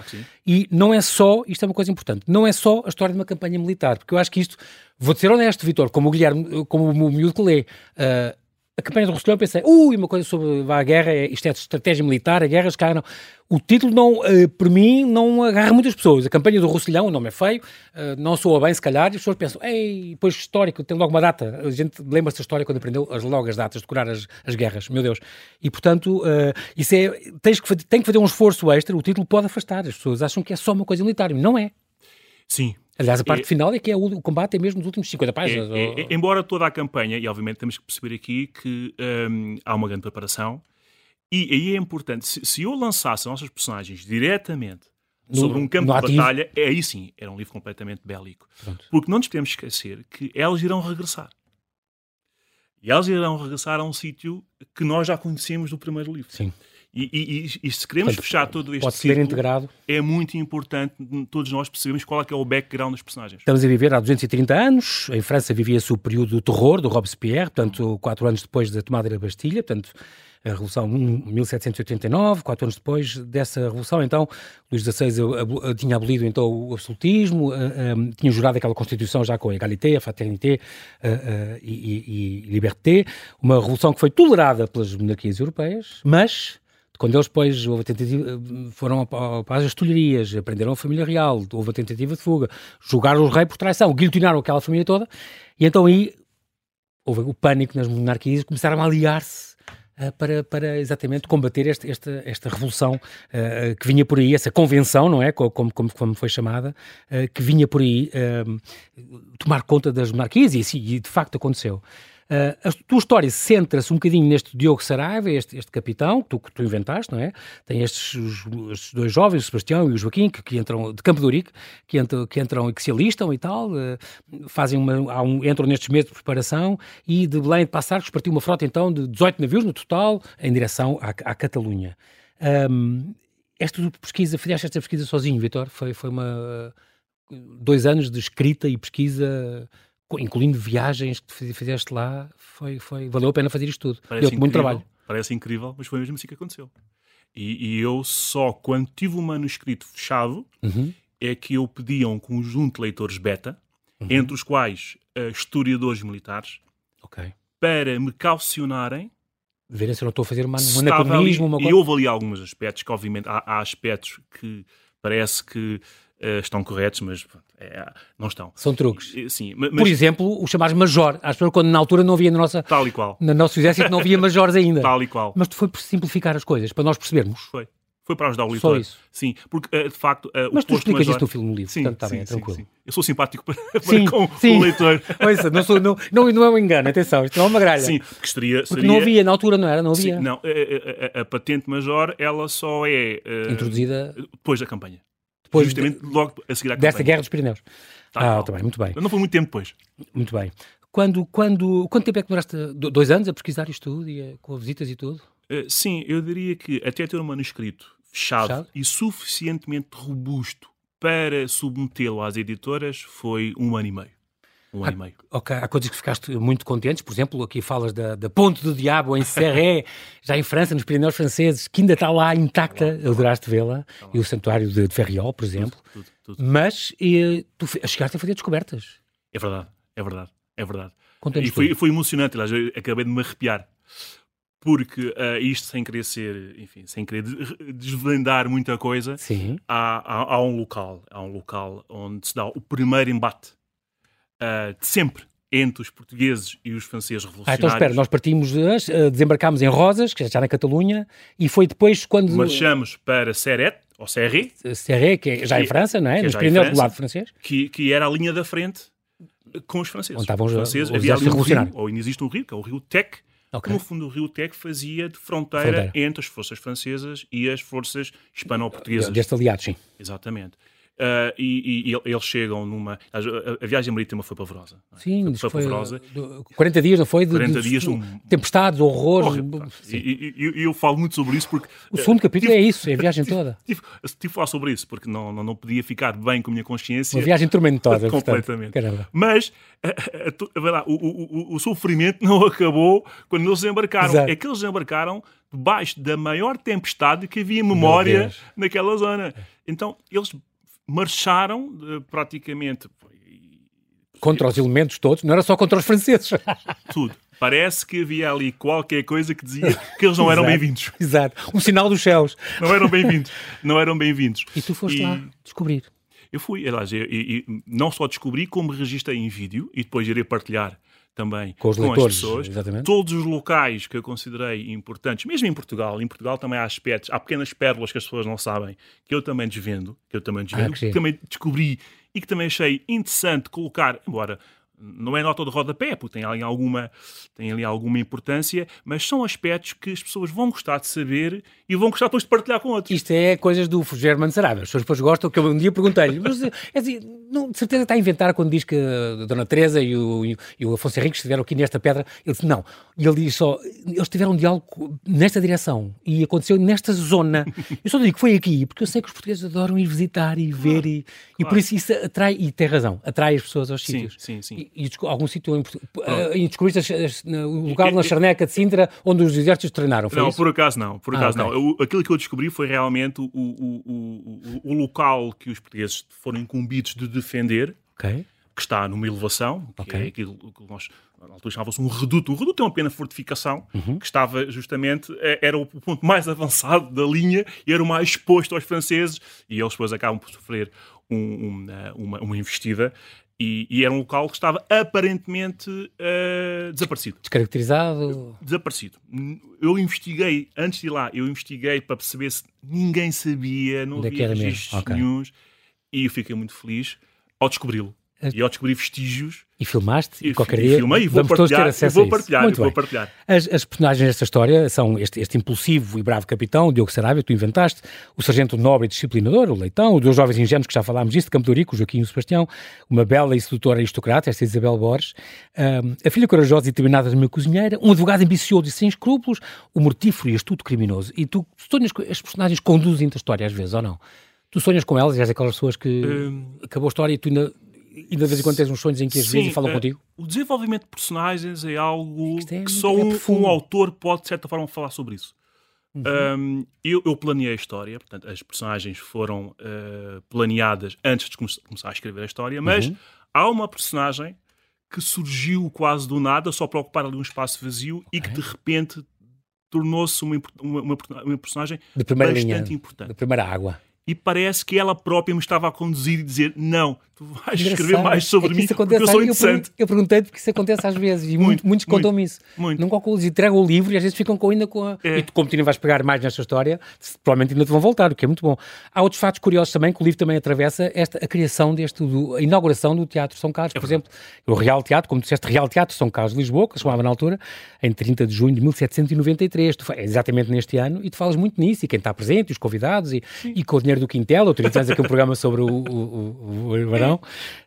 [SPEAKER 1] E não é só, isto é uma coisa importante, não é só a história de uma campanha militar, porque eu acho que isto, vou ser honesto, Vitor, como o Guilherme, como o miúdo que lê, uh, a campanha do Rosselhão, pensei, ui, uma coisa sobre a guerra, é, isto é de estratégia militar, a guerra, cara, não. O título, não, uh, por mim, não agarra muitas pessoas. A campanha do Rosselhão, o nome é feio, uh, não soa bem, se calhar, e as pessoas pensam, ei, depois histórico, tem logo uma data. A gente lembra-se da história quando aprendeu as, logo as datas, decorar as, as guerras, meu Deus. E, portanto, uh, isso é, tens que, tem que fazer um esforço extra, o título pode afastar. As pessoas acham que é só uma coisa militar, não é.
[SPEAKER 2] Sim,
[SPEAKER 1] Aliás, a parte é, final é que é o, combate é mesmo nos últimos 50 páginas. É,
[SPEAKER 2] é, embora toda a campanha, e obviamente temos que perceber aqui que um, há uma grande preparação, e aí é importante, se, se eu lançasse as nossas personagens diretamente no, sobre um campo de ativo. batalha, é aí sim, era um livro completamente bélico. Pronto. Porque não nos podemos esquecer que elas irão regressar. E elas irão regressar a um sítio que nós já conhecemos do primeiro livro.
[SPEAKER 1] Sim.
[SPEAKER 2] E, e, e, se queremos Portanto, fechar todo este
[SPEAKER 1] pode ciclo, ser integrado.
[SPEAKER 2] é muito importante todos nós percebemos qual é, é o background dos personagens.
[SPEAKER 1] Estamos a viver há 230 anos, em França vivia-se o período do terror do Robespierre, portanto, quatro anos depois da tomada da Bastilha, portanto, a Revolução 1789, quatro anos depois dessa Revolução, então, Luís XVI tinha abolido então o absolutismo, tinha jurado aquela Constituição já com a égalité, a fraternité e, e, e liberté, uma revolução que foi tolerada pelas monarquias europeias, mas quando eles depois houve tentativa, foram para as tulherias, aprenderam a família real, houve a tentativa de fuga, julgaram o rei por traição, guilhotinaram aquela família toda, e então aí houve o pânico nas monarquias, começaram a aliar-se uh, para, para exatamente combater este, esta, esta revolução uh, que vinha por aí, essa convenção, não é? Como, como, como foi chamada, uh, que vinha por aí tomar conta das monarquias, e, assim, e de facto aconteceu. Uh, a tua história centra-se um bocadinho neste Diogo Saraiva, este, este capitão que tu, que tu inventaste, não é? Tem estes, os, estes dois jovens, o Sebastião e o Joaquim, que, que entram de Campo de Urique, que entram, que entram e que se alistam e tal, uh, fazem uma, um, entram nestes meses de preparação e de Belém de Passarcos partiu uma frota então de 18 navios no total em direção à, à Catalunha. Um, esta pesquisa, fizeste esta pesquisa sozinho, Vitor? Foi, foi uma dois anos de escrita e pesquisa incluindo viagens que fizeste lá, foi, foi, valeu a pena fazer isto tudo. Deu muito trabalho.
[SPEAKER 2] Parece incrível, mas foi mesmo assim que aconteceu. E, e eu só, quando tive o manuscrito fechado, uhum. é que eu pedi a um conjunto de leitores beta, uhum. entre os quais uh, historiadores militares,
[SPEAKER 1] okay.
[SPEAKER 2] para me calcionarem
[SPEAKER 1] verem se eu não estou a fazer uma, um anacronismo, uma
[SPEAKER 2] coisa. E houve ali alguns aspectos que, obviamente, há, há aspectos que parece que uh, estão corretos, mas é, não estão.
[SPEAKER 1] São truques.
[SPEAKER 2] Sim, mas,
[SPEAKER 1] Por exemplo, o chamar major. Às vezes, quando na altura não havia na nossa.
[SPEAKER 2] Tal e qual.
[SPEAKER 1] No nosso exército não havia majores ainda.
[SPEAKER 2] Tal e qual.
[SPEAKER 1] Mas foi por simplificar as coisas, para nós percebermos.
[SPEAKER 2] Foi. Foi para ajudar o leitor.
[SPEAKER 1] Só isso.
[SPEAKER 2] Sim, porque uh, de facto. Uh,
[SPEAKER 1] Mas
[SPEAKER 2] o
[SPEAKER 1] tu explicas
[SPEAKER 2] major...
[SPEAKER 1] isto no filme no livro, sim, portanto está bem, é tranquilo. Sim,
[SPEAKER 2] Eu sou simpático para, para sim, com, sim. o leitor.
[SPEAKER 1] Ouça, não, sou, não, não, não é um engano, atenção, isto não é uma gralha.
[SPEAKER 2] Sim, porque seria.
[SPEAKER 1] Porque seria... não havia, na altura não era, não havia.
[SPEAKER 2] Sim, não, a, a, a, patente major, ela só é.
[SPEAKER 1] Uh, Introduzida.
[SPEAKER 2] Depois da campanha.
[SPEAKER 1] Depois
[SPEAKER 2] Justamente de, logo a seguir à
[SPEAKER 1] campanha. Desta guerra dos Pirineus.
[SPEAKER 2] Tá,
[SPEAKER 1] ah, está bem, muito bem.
[SPEAKER 2] Não foi muito tempo depois.
[SPEAKER 1] Muito bem. Quando, quando, quanto tempo é que demoraste? Dois anos a pesquisar isto tudo, e com visitas e tudo?
[SPEAKER 2] Uh, sim, eu diria que até ter um manuscrito fechado, fechado? e suficientemente robusto para submetê-lo às editoras foi um ano e meio. Um ano e meio.
[SPEAKER 1] Ok, há coisas que ficaste muito contentes, por exemplo, aqui falas da, da Ponte do Diabo em Serré, já em França, nos Pirineus franceses, que ainda está lá intacta, tá adoraste vê-la, tá e o Santuário de, de Ferriol, por exemplo. Tudo, tudo, tudo. Mas e, tu chegaste a fazer descobertas.
[SPEAKER 2] É verdade, é verdade, é verdade. E foi, foi emocionante, aliás, eu acabei de me arrepiar porque uh, isto sem querer ser, enfim, sem querer desvendar muita coisa. Há, há, há, um local, há um local onde se dá o primeiro embate uh, de sempre entre os portugueses e os franceses revolucionários.
[SPEAKER 1] Ah, então espera, nós partimos, uh, desembarcámos em Rosas, que já na Catalunha, e foi depois quando...
[SPEAKER 2] Marchamos para Serret, ou Serré.
[SPEAKER 1] Serré, que é já em França, não é? Nos Pirineus do lado francês.
[SPEAKER 2] Que, que era a linha da frente com os franceses.
[SPEAKER 1] Onde estavam os
[SPEAKER 2] franceses. Havia ali um rio, ou ainda existe um rio, que é o rio Tec, Okay. No fundo, o Rio Tec fazia de fronteira, fronteira, entre as forças francesas e as forças hispano-portuguesas.
[SPEAKER 1] Deste aliado, sim.
[SPEAKER 2] Exatamente. Uh, e, e, e, eles chegam numa. A, a, viagem marítima foi pavorosa.
[SPEAKER 1] É? Sim, foi, foi pavorosa. 40 dias, não foi? De,
[SPEAKER 2] 40 de, dias. Um...
[SPEAKER 1] Tempestades, horrores.
[SPEAKER 2] E, e, eu falo muito sobre isso porque.
[SPEAKER 1] O segundo capítulo tive, é isso, é a viagem
[SPEAKER 2] tive,
[SPEAKER 1] toda.
[SPEAKER 2] Tive, tive, a falar sobre isso porque não, não, não podia ficar bem com a minha consciência.
[SPEAKER 1] Uma viagem tormentosa.
[SPEAKER 2] Completamente. Portanto, Mas a, o, o, o, sofrimento não acabou quando eles embarcaram. Exato. É que eles embarcaram debaixo da maior tempestade que havia memória naquela zona. Então, eles marcharam uh, praticamente.
[SPEAKER 1] Contra os elementos todos, não era só contra os franceses.
[SPEAKER 2] Tudo. Parece que havia ali qualquer coisa que dizia que eles não eram bem-vindos.
[SPEAKER 1] Exato. Um sinal dos céus.
[SPEAKER 2] Não eram bem-vindos. Não eram bem-vindos.
[SPEAKER 1] E tu foste e... lá descobrir.
[SPEAKER 2] Eu fui, aliás, eu, eu, eu, não só descobri, como registrei em vídeo e depois irei partilhar também
[SPEAKER 1] com, os
[SPEAKER 2] com
[SPEAKER 1] leitores,
[SPEAKER 2] as pessoas.
[SPEAKER 1] Exatamente.
[SPEAKER 2] Todos os locais que eu considerei importantes, mesmo em Portugal, em Portugal também há aspectos, há pequenas pérolas que as pessoas não sabem, que eu também desvendo, que eu também desvendo, ah, que, que também descobri e que também achei interessante colocar, embora não é nota de rodapé, porque tem ali, alguma, tem ali alguma importância, mas são aspectos que as pessoas vão gostar de saber e vão gostar depois de partilhar com outros.
[SPEAKER 1] Isto é coisas do Germano Sarabia. As pessoas depois gostam, que eu um dia perguntei-lhe, mas é assim, não, de certeza está a inventar quando diz que a Dona Teresa e o, e o Afonso Henriques estiveram aqui nesta pedra. Ele disse, não. E ele diz só, eles tiveram um diálogo nesta direção e aconteceu nesta zona. Eu só digo, foi aqui, porque eu sei que os portugueses adoram ir visitar e ver claro, e, claro. e por isso isso atrai, e tem razão, atrai as pessoas aos
[SPEAKER 2] sim,
[SPEAKER 1] sítios.
[SPEAKER 2] Sim, sim.
[SPEAKER 1] E, e algum sítio em, descobriste o lugar na Charneca de Sintra onde os exércitos treinaram,
[SPEAKER 2] Não,
[SPEAKER 1] isso?
[SPEAKER 2] por acaso não, por ah, acaso ah, okay. não. Eu, aquilo que eu descobri foi realmente o, o, o, o, local que os portugueses foram incumbidos de defender,
[SPEAKER 1] okay.
[SPEAKER 2] que está numa elevação, que
[SPEAKER 1] okay.
[SPEAKER 2] é aquilo que nós na altura chamava-se um reduto. Um reduto é uma pequena fortificação
[SPEAKER 1] uhum.
[SPEAKER 2] que estava justamente, é, era o ponto mais avançado da linha e era o mais exposto aos franceses e eles depois acabam por sofrer um, um, uma, uma investida e, e, era um local que estava aparentemente uh, desaparecido.
[SPEAKER 1] Descaracterizado?
[SPEAKER 2] Desaparecido. Eu investiguei, antes de ir lá, eu investiguei para perceber se ninguém sabia, não havia registros okay. nenhums, e eu fiquei muito feliz ao descobri-lo. É. E ao descobrir vestígios
[SPEAKER 1] e filmaste?
[SPEAKER 2] E,
[SPEAKER 1] e qualquer dia
[SPEAKER 2] filmei, e vou
[SPEAKER 1] vamos todos ter
[SPEAKER 2] acesso vou partilhar, Muito vou partilhar.
[SPEAKER 1] As, as, personagens desta história são este, este, impulsivo e bravo capitão, Diogo Sarabia, que tu inventaste, o sargento nobre e disciplinador, o Leitão, os dois jovens ingênuos que já falámos disso, de Campo de Rico, o Joaquim e o Sebastião, uma bela e sedutora aristocrata, esta Isabel Borges, um, a filha corajosa e determinada de uma cozinheira, um advogado ambicioso e sem escrúpulos, o mortífero e astuto criminoso. E tu sonhas que as personagens conduzem-te a história às vezes, ou não? Tu sonhas com elas e és aquelas pessoas que acabou a história e tu ainda e de vez em quando tens uns sonhos em que as vezes falam uh, contigo?
[SPEAKER 2] O desenvolvimento de personagens é algo é que só um, um, autor pode, de certa forma, falar sobre isso. Uhum. Um, eu, eu, planeei a história, portanto, as personagens foram uh, planeadas antes de começar a escrever a história, mas uhum. há uma personagem que surgiu quase do nada, só para ocupar ali um espaço vazio okay. e que de repente tornou-se uma, uma, uma, uma, personagem bastante
[SPEAKER 1] linha,
[SPEAKER 2] importante.
[SPEAKER 1] De primeira água
[SPEAKER 2] e parece que ela própria me estava a conduzir e dizer não, tu vais Engraçado. escrever mais sobre é mim porque eu sou interessante.
[SPEAKER 1] Eu, perguntei porque isso acontece às vezes e muito, muitos contam-me isso.
[SPEAKER 2] Muito.
[SPEAKER 1] Não calculas, entregam o livro e às vezes ficam com, ainda com a... É. E tu, como tu não vais pegar mais nesta história, provavelmente ainda te vão voltar, o que é muito bom. Há outros fatos curiosos também que o livro também atravessa, esta, a criação deste, do, a inauguração do Teatro São Carlos, é por exemplo, o Real Teatro, como disseste, Real Teatro São Carlos de Lisboa, que se chamava na altura, em 30 de junho de 1793, tu, exatamente neste ano, e tu falas muito nisso, e quem está presente, e os convidados, e, e com o dinheiro do Quintel, tens aqui um programa sobre o, o, o, o Barão, uh,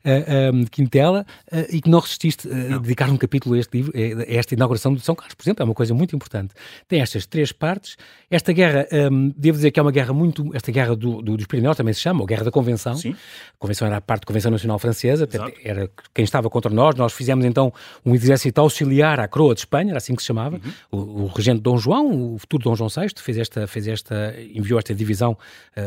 [SPEAKER 1] eh, um, de Quintela, uh, e que não resististe uh, a dedicar um capítulo a este livro, a esta inauguração de São Carlos, por exemplo, é uma coisa muito importante. Tem estas três partes. Esta guerra, um, devo dizer que é uma guerra muito. Esta guerra do, do, dos Pirineus também se chama, a Guerra da Convenção.
[SPEAKER 2] Sim.
[SPEAKER 1] A Convenção era a parte da Convenção Nacional Francesa, era quem estava contra nós. Nós fizemos então um exército auxiliar à coroa de Espanha, era assim que se chamava. Uhum. O, o, regente Dom João, o futuro Dom João VI, fez esta, fez esta, enviou esta divisão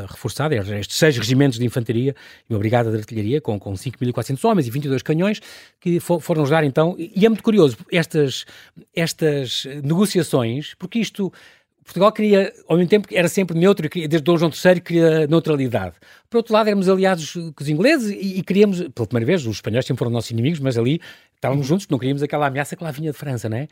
[SPEAKER 1] reforçada, estes seis regimentos de infantaria e uma brigada de artilharia com, com 5.400 homens e 22 canhões que for, foram-nos dar então, e é muito curioso estas, estas negociações, porque isto Portugal queria, ao mesmo tempo, era sempre neutro, desde Dom João III queria neutralidade. Por outro lado, éramos aliados com os ingleses e, e queríamos, pela primeira vez, os espanhóis sempre foram nossos inimigos, mas ali estávamos juntos, não queríamos aquela ameaça que lá vinha de França, não é?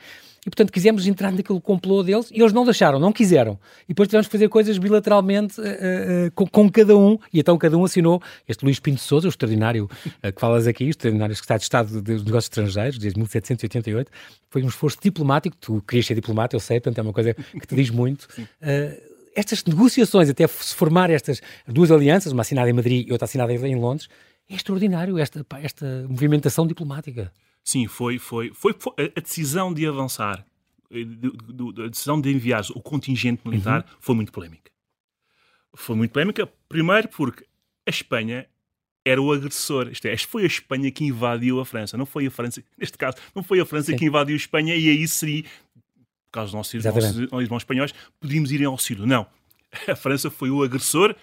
[SPEAKER 1] E, portanto, quisemos entrar naquele complô deles e eles não deixaram, não quiseram. E depois tivemos que fazer coisas bilateralmente uh, uh, com, com, cada um, e então cada um assinou este Luís Pinto Souza, o extraordinário uh, que falas aqui, o extraordinário secretário de Estado dos Negócios Estrangeiros, desde 1788, foi um esforço diplomático, tu querias ser diplomata, eu sei, portanto é uma coisa que te diz muito. estas negociações, até se formar estas duas alianças, uma assinada em Madrid e outra assinada em Londres, é extraordinário esta, esta movimentação diplomática.
[SPEAKER 2] Sim, foi, foi, foi, foi a decisão de avançar, eh, a decisão de enviar o contingente militar uhum. foi muito polémica. Foi muito polémica, primeiro porque a Espanha era o agressor. Isto é, foi a Espanha que invadiu a França, não foi a França, neste caso, não foi a França Sim. que invadiu a Espanha e aí seria, por causa dos nossos irmãos, irmãos espanhóis, podíamos ir em auxílio. Não. A França foi o agressor,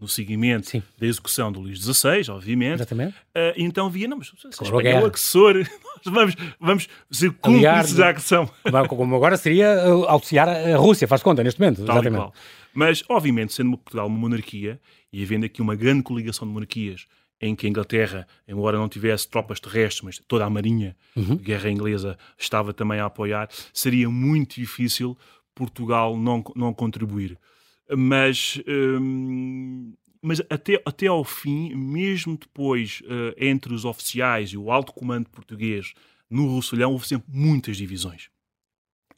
[SPEAKER 2] no seguimento Sim. da execução do Luís XVI, obviamente.
[SPEAKER 1] Exatamente.
[SPEAKER 2] Uh, então via, não, mas Espanha é o agressor, nós vamos, vamos ser cúmplices da agressão.
[SPEAKER 1] Como agora seria uh, auxiliar a Rússia, faz conta, neste momento.
[SPEAKER 2] Tal exatamente. Mas, obviamente, sendo Portugal uma monarquia, e havendo aqui uma grande coligação de monarquias, em que a Inglaterra, embora não tivesse tropas terrestres, mas toda a marinha uhum. de guerra inglesa estava também a apoiar, seria muito difícil Portugal não, não contribuir mas, hum, mas até, até ao fim, mesmo depois uh, entre os oficiais e o alto comando português no Russolhão, houve sempre muitas divisões.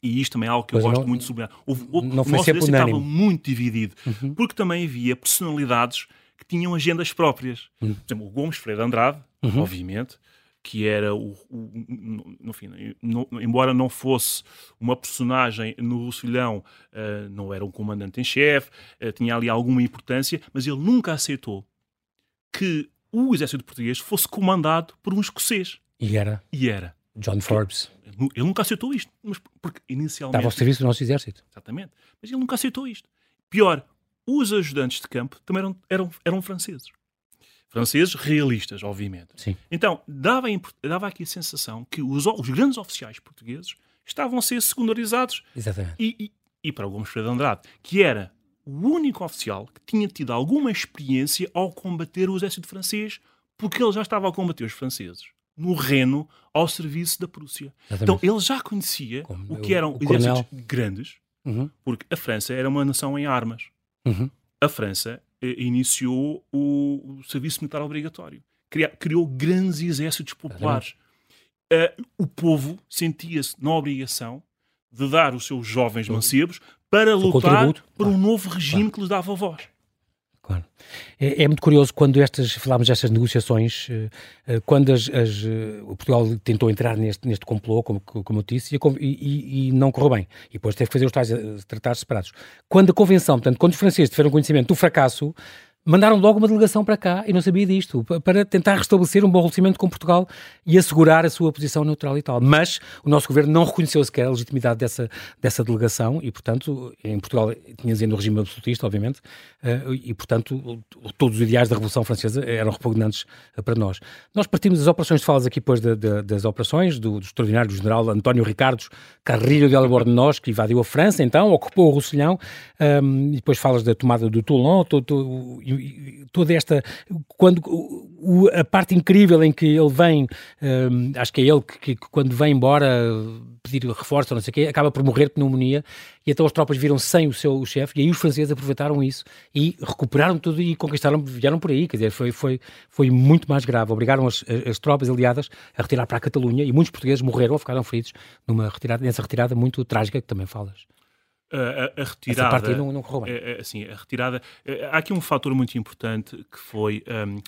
[SPEAKER 2] E isto também é algo que pois eu gosto não, muito de sublinhar. Houve, houve,
[SPEAKER 1] não o nosso estava
[SPEAKER 2] muito dividido, uhum. porque também havia personalidades que tinham agendas próprias. Uhum. Por exemplo, o Gomes Freire Andrade, uhum. obviamente, que era o, o no fim, no, embora não fosse uma personagem no Russilhão, uh, não era um comandante em chefe, uh, tinha ali alguma importância, mas ele nunca aceitou que o exército português fosse comandado por um escocês.
[SPEAKER 1] E era.
[SPEAKER 2] E era.
[SPEAKER 1] John Forbes.
[SPEAKER 2] Ele, ele nunca aceitou isto, mas porque inicialmente
[SPEAKER 1] estava ao serviço do nosso exército.
[SPEAKER 2] Exatamente. Mas ele nunca aceitou isto. Pior, os ajudantes de campo também eram, eram, eram franceses franceses realistas, obviamente.
[SPEAKER 1] Sim.
[SPEAKER 2] Então, dava, dava aqui a sensação que os, os grandes oficiais portugueses estavam a ser secundarizados.
[SPEAKER 1] Exatamente.
[SPEAKER 2] E, e, e para o Gomes Freire de Andrade, que era o único oficial que tinha tido alguma experiência ao combater o exército francês, porque ele já estava a combater os franceses no Reno ao serviço da Prússia. Exatamente. Então ele já conhecia Como o que eram o exércitos grandes, uhum. porque a França era uma nação em armas. Uhum. A França iniciou o, o, serviço militar obrigatório. criou grandes exércitos populares. Uh, o povo sentia-se na obrigação de dar os seus jovens mancebos para lutar por um novo regime que lhes dava voz.
[SPEAKER 1] Claro. É, é, muito curioso quando estas, falámos destas negociações, eh, eh, quando as, as, eh, o Portugal tentou entrar neste, neste complô, como, como eu disse, e, e, não correu bem. E depois teve que fazer os tais tratados separados. Quando a convenção, portanto, quando os franceses tiveram conhecimento do fracasso, mandaram logo uma delegação para cá e não sabia disto, para tentar restabelecer um bom relacionamento com Portugal e assegurar a sua posição neutral e tal. Mas o nosso governo não reconheceu sequer a legitimidade dessa, dessa delegação e, portanto, em Portugal tinha dizendo o regime absolutista, obviamente, eh, e, portanto, todos os ideais da Revolução Francesa eram repugnantes eh, para nós. Nós partimos das operações, de falas aqui depois de, de, das operações, do, do extraordinário general António Ricardo Carrilho de Albornoz, que invadiu a França, então, ocupou o Roussillon, um, ehm, e depois falas da tomada do Toulon, todo, todo, toda esta. Quando o, a parte incrível em que ele vem, um, acho que é ele que, que, quando vem embora pedir reforço não sei o quê, acaba por morrer de pneumonia e então as tropas viram sem o seu chefe e aí os franceses aproveitaram isso e recuperaram tudo e conquistaram, vieram por aí, quer dizer, foi, foi, foi muito mais grave. Obrigaram as, as tropas aliadas a retirar para a Catalunha e muitos portugueses morreram ou ficaram feridos numa retirada, nessa retirada muito trágica que também falas
[SPEAKER 2] a, a, retirada. Essa
[SPEAKER 1] parte não, não correu bem.
[SPEAKER 2] É, é, assim, a retirada. É, há aqui um fator muito importante que foi. Um,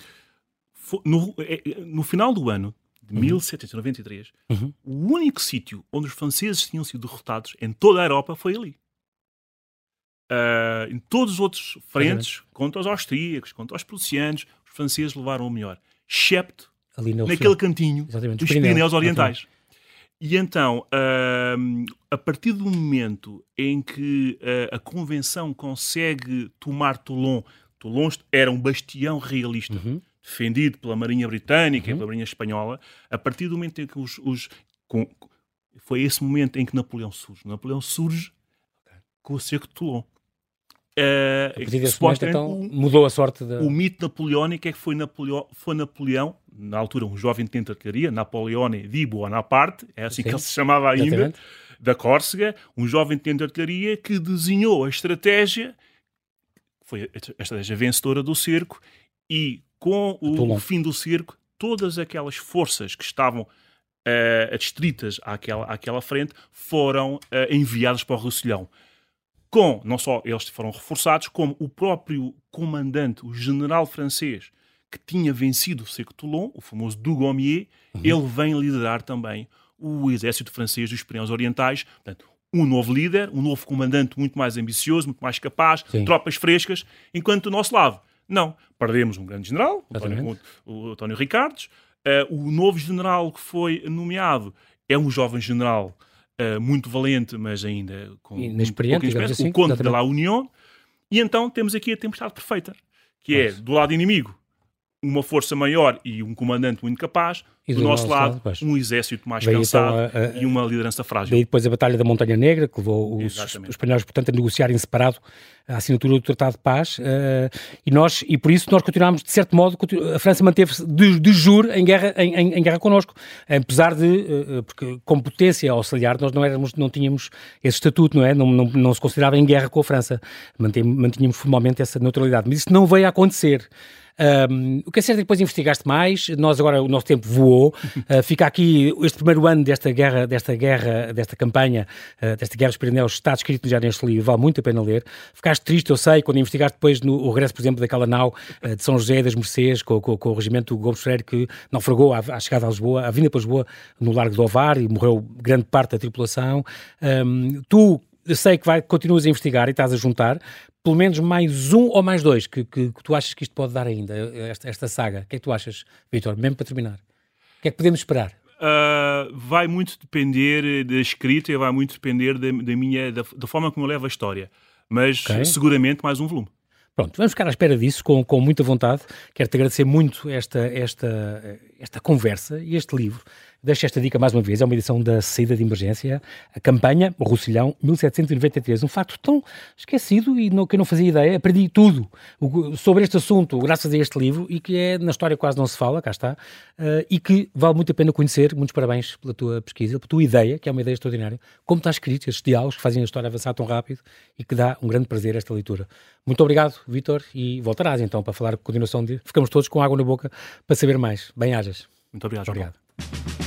[SPEAKER 2] foi no, no, final do ano de uhum. 1793, uhum. o único sítio onde os franceses tinham sido derrotados em toda a Europa foi ali. Uh, em todos os outros frentes, contra os austríacos, contra os prussianos, os franceses levaram o melhor. Excepto naquele cantinho Exatamente. dos Pirineus Orientais. E então, uh, a partir do momento em que uh, a Convenção consegue tomar Toulon, Toulon era um bastião realista, uhum. defendido pela Marinha Britânica uhum. e pela Marinha Espanhola, a partir do momento em que os. os com, foi esse momento em que Napoleão surge. Napoleão surge com o cerco de Toulon.
[SPEAKER 1] Uh, a partir desse momento, então, mudou a sorte da...
[SPEAKER 2] O mito napoleónico é que foi Napoleão, foi Napoleão, na altura um jovem de artilharia, Napoleone di Bonaparte, é assim Sim. que ele se chamava ainda, Exatamente. da Córcega, um jovem de artilharia que desenhou a estratégia, foi a estratégia vencedora do cerco, e com o, o fim do cerco, todas aquelas forças que estavam uh, adstritas àquela, àquela frente foram uh, enviadas para o Roussillon com, não só eles foram reforçados, como o próprio comandante, o general francês, que tinha vencido o cerco de Toulon, o famoso Dugommier, uhum. ele vem liderar também o exército francês dos Pireneus Orientais. Portanto, um novo líder, um novo comandante muito mais ambicioso, muito mais capaz, Sim. tropas frescas, enquanto do nosso lado, não. Perdemos um grande general, o António, o António Ricardos. Uh, o novo general que foi nomeado é um jovem general uh, muito valente, mas ainda com
[SPEAKER 1] inexperiente, um assim,
[SPEAKER 2] o Conde de la União. E então temos aqui a tempestade perfeita, que é do lado inimigo uma força maior e um comandante muito capaz, e do, do nosso, lado, lado um exército mais Veio cansado então a, a, e uma liderança frágil.
[SPEAKER 1] Daí depois a Batalha da Montanha Negra, que levou os, os espanhóis, portanto, a negociarem separado a assinatura do Tratado de Paz, uh, e nós, e por isso nós continuámos, de certo modo, a França manteve-se de, de jure em guerra, em, em, em, guerra connosco, apesar de, uh, porque como potência auxiliar nós não éramos, não tínhamos esse estatuto, não é? Não, não, não se considerava em guerra com a França, mantínhamos formalmente essa neutralidade, mas isso não veio a acontecer. Um, o que é certo é que depois investigaste mais, nós agora o nosso tempo voou, uh, fica aqui este primeiro ano desta guerra, desta guerra, desta campanha, uh, desta guerra dos Pirineus, está escrito já neste livro, vale muito a pena ler. Ficaste triste, eu sei, quando investigaste depois no o regresso, por exemplo, daquela nau uh, de São José das Mercês, com, com, com o regimento do Gomes Freire, que naufragou à, à chegada a Lisboa, à vinda para Lisboa, no Largo do Ovar, e morreu grande parte da tripulação. Um, tu sei que vai, continuas a investigar e estás a juntar, pelo menos mais um ou mais dois que, que, que tu achas que isto pode dar ainda, esta, esta saga. O que é que tu achas, Vitor, mesmo para terminar? O que é que podemos esperar?
[SPEAKER 2] Uh, vai muito depender da escrita e vai muito depender da, da minha da, da, forma como eu levo a história. Mas okay. seguramente mais um volume.
[SPEAKER 1] Pronto, vamos ficar à espera disso com, com muita vontade. Quero-te agradecer muito esta, esta, esta conversa e este livro. Deixo esta dica mais uma vez, é uma edição da Saída de Emergência, a campanha o Roussillão, 1793. Um facto tão esquecido e que eu não fazia ideia. Aprendi tudo sobre este assunto graças a este livro e que é, na história quase não se fala, cá está, uh, e que vale muito a pena conhecer. Muitos parabéns pela tua pesquisa, pela tua ideia, que é uma ideia extraordinária. Como está escrito, estes diálogos que fazem a história avançar tão rápido e que dá um grande prazer esta leitura. Muito obrigado, Vitor, e voltarás então para falar a continuação de. Ficamos todos com água na boca para saber mais. Bem-ajas.
[SPEAKER 2] Muito obrigado. Obrigado.